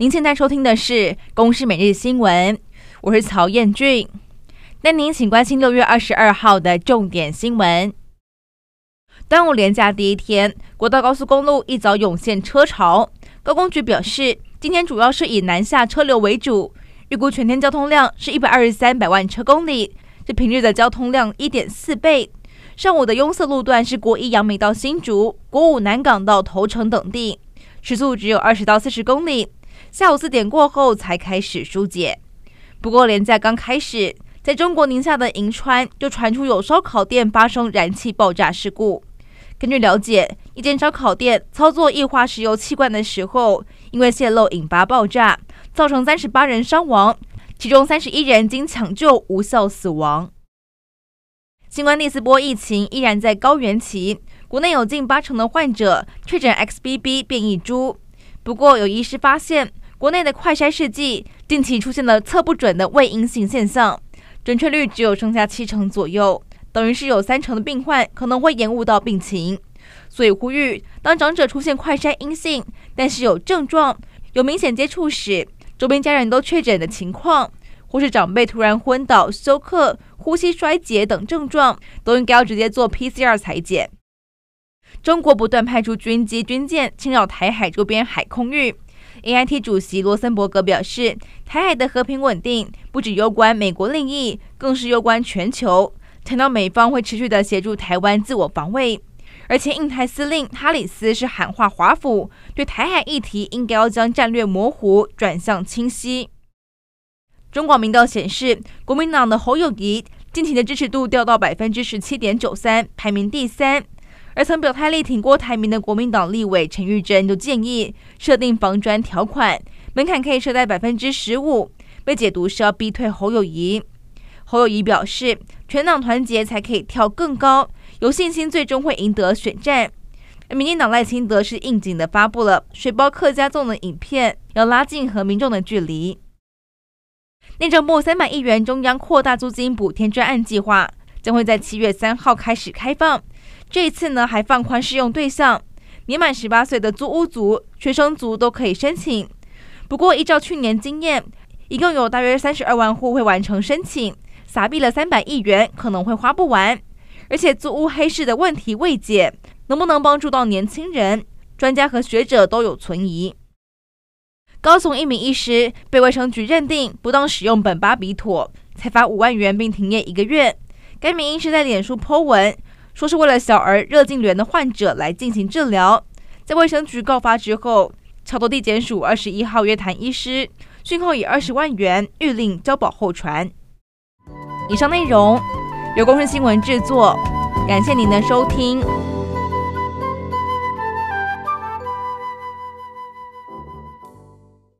您现在收听的是《公视每日新闻》，我是曹彦俊。那您请关心六月二十二号的重点新闻。端午连假第一天，国道高速公路一早涌现车潮。高公局表示，今天主要是以南下车流为主，预估全天交通量是一百二十三百万车公里，是平日的交通量一点四倍。上午的拥塞路段是国一杨梅到新竹、国五南港到头城等地，时速只有二十到四十公里。下午四点过后才开始疏解。不过连假刚开始，在中国宁夏的银川就传出有烧烤店发生燃气爆炸事故。根据了解，一间烧烤店操作液化石油气罐的时候，因为泄漏引发爆炸，造成三十八人伤亡，其中三十一人经抢救无效死亡。新冠第四波疫情依然在高原期，国内有近八成的患者确诊 XBB 变异株。不过，有医师发现，国内的快筛试剂近期出现了测不准的伪阴性现象，准确率只有剩下七成左右，等于是有三成的病患可能会延误到病情。所以呼吁，当长者出现快筛阴性，但是有症状、有明显接触史、周边家人都确诊的情况，或是长辈突然昏倒、休克、呼吸衰竭等症状，都应该要直接做 PCR 裁检。中国不断派出军机、军舰侵扰台海周边海空域。AIT 主席罗森伯格表示，台海的和平稳定不只攸关美国利益，更是攸关全球。谈到美方会持续的协助台湾自我防卫，而且印太司令哈里斯是喊话华府，对台海议题应该要将战略模糊转向清晰。中广民调显示，国民党的侯友谊近期的支持度掉到百分之十七点九三，排名第三。而曾表态力挺郭台铭的国民党立委陈玉珍就建议设定防专条款，门槛可以设在百分之十五，被解读是要逼退侯友宜。侯友宜表示，全党团结才可以跳更高，有信心最终会赢得选战。民进党赖清德是应景的发布了水包客家粽的影片，要拉近和民众的距离。内政部三百亿元中央扩大租金补贴专案计划将会在七月三号开始开放。这一次呢，还放宽适用对象，年满十八岁的租屋族、学生族都可以申请。不过，依照去年经验，一共有大约三十二万户会完成申请，撒币了三百亿元，可能会花不完。而且，租屋黑市的问题未解，能不能帮助到年轻人？专家和学者都有存疑。高雄一名医师被卫生局认定不当使用苯巴比妥，才罚五万元并停业一个月。该名医师在脸书 po 文。说是为了小儿热痉挛的患者来进行治疗，在卫生局告发之后，桥头地检署二十一号约谈医师，讯后以二十万元预令交保候传。以上内容由公顺新闻制作，感谢您的收听。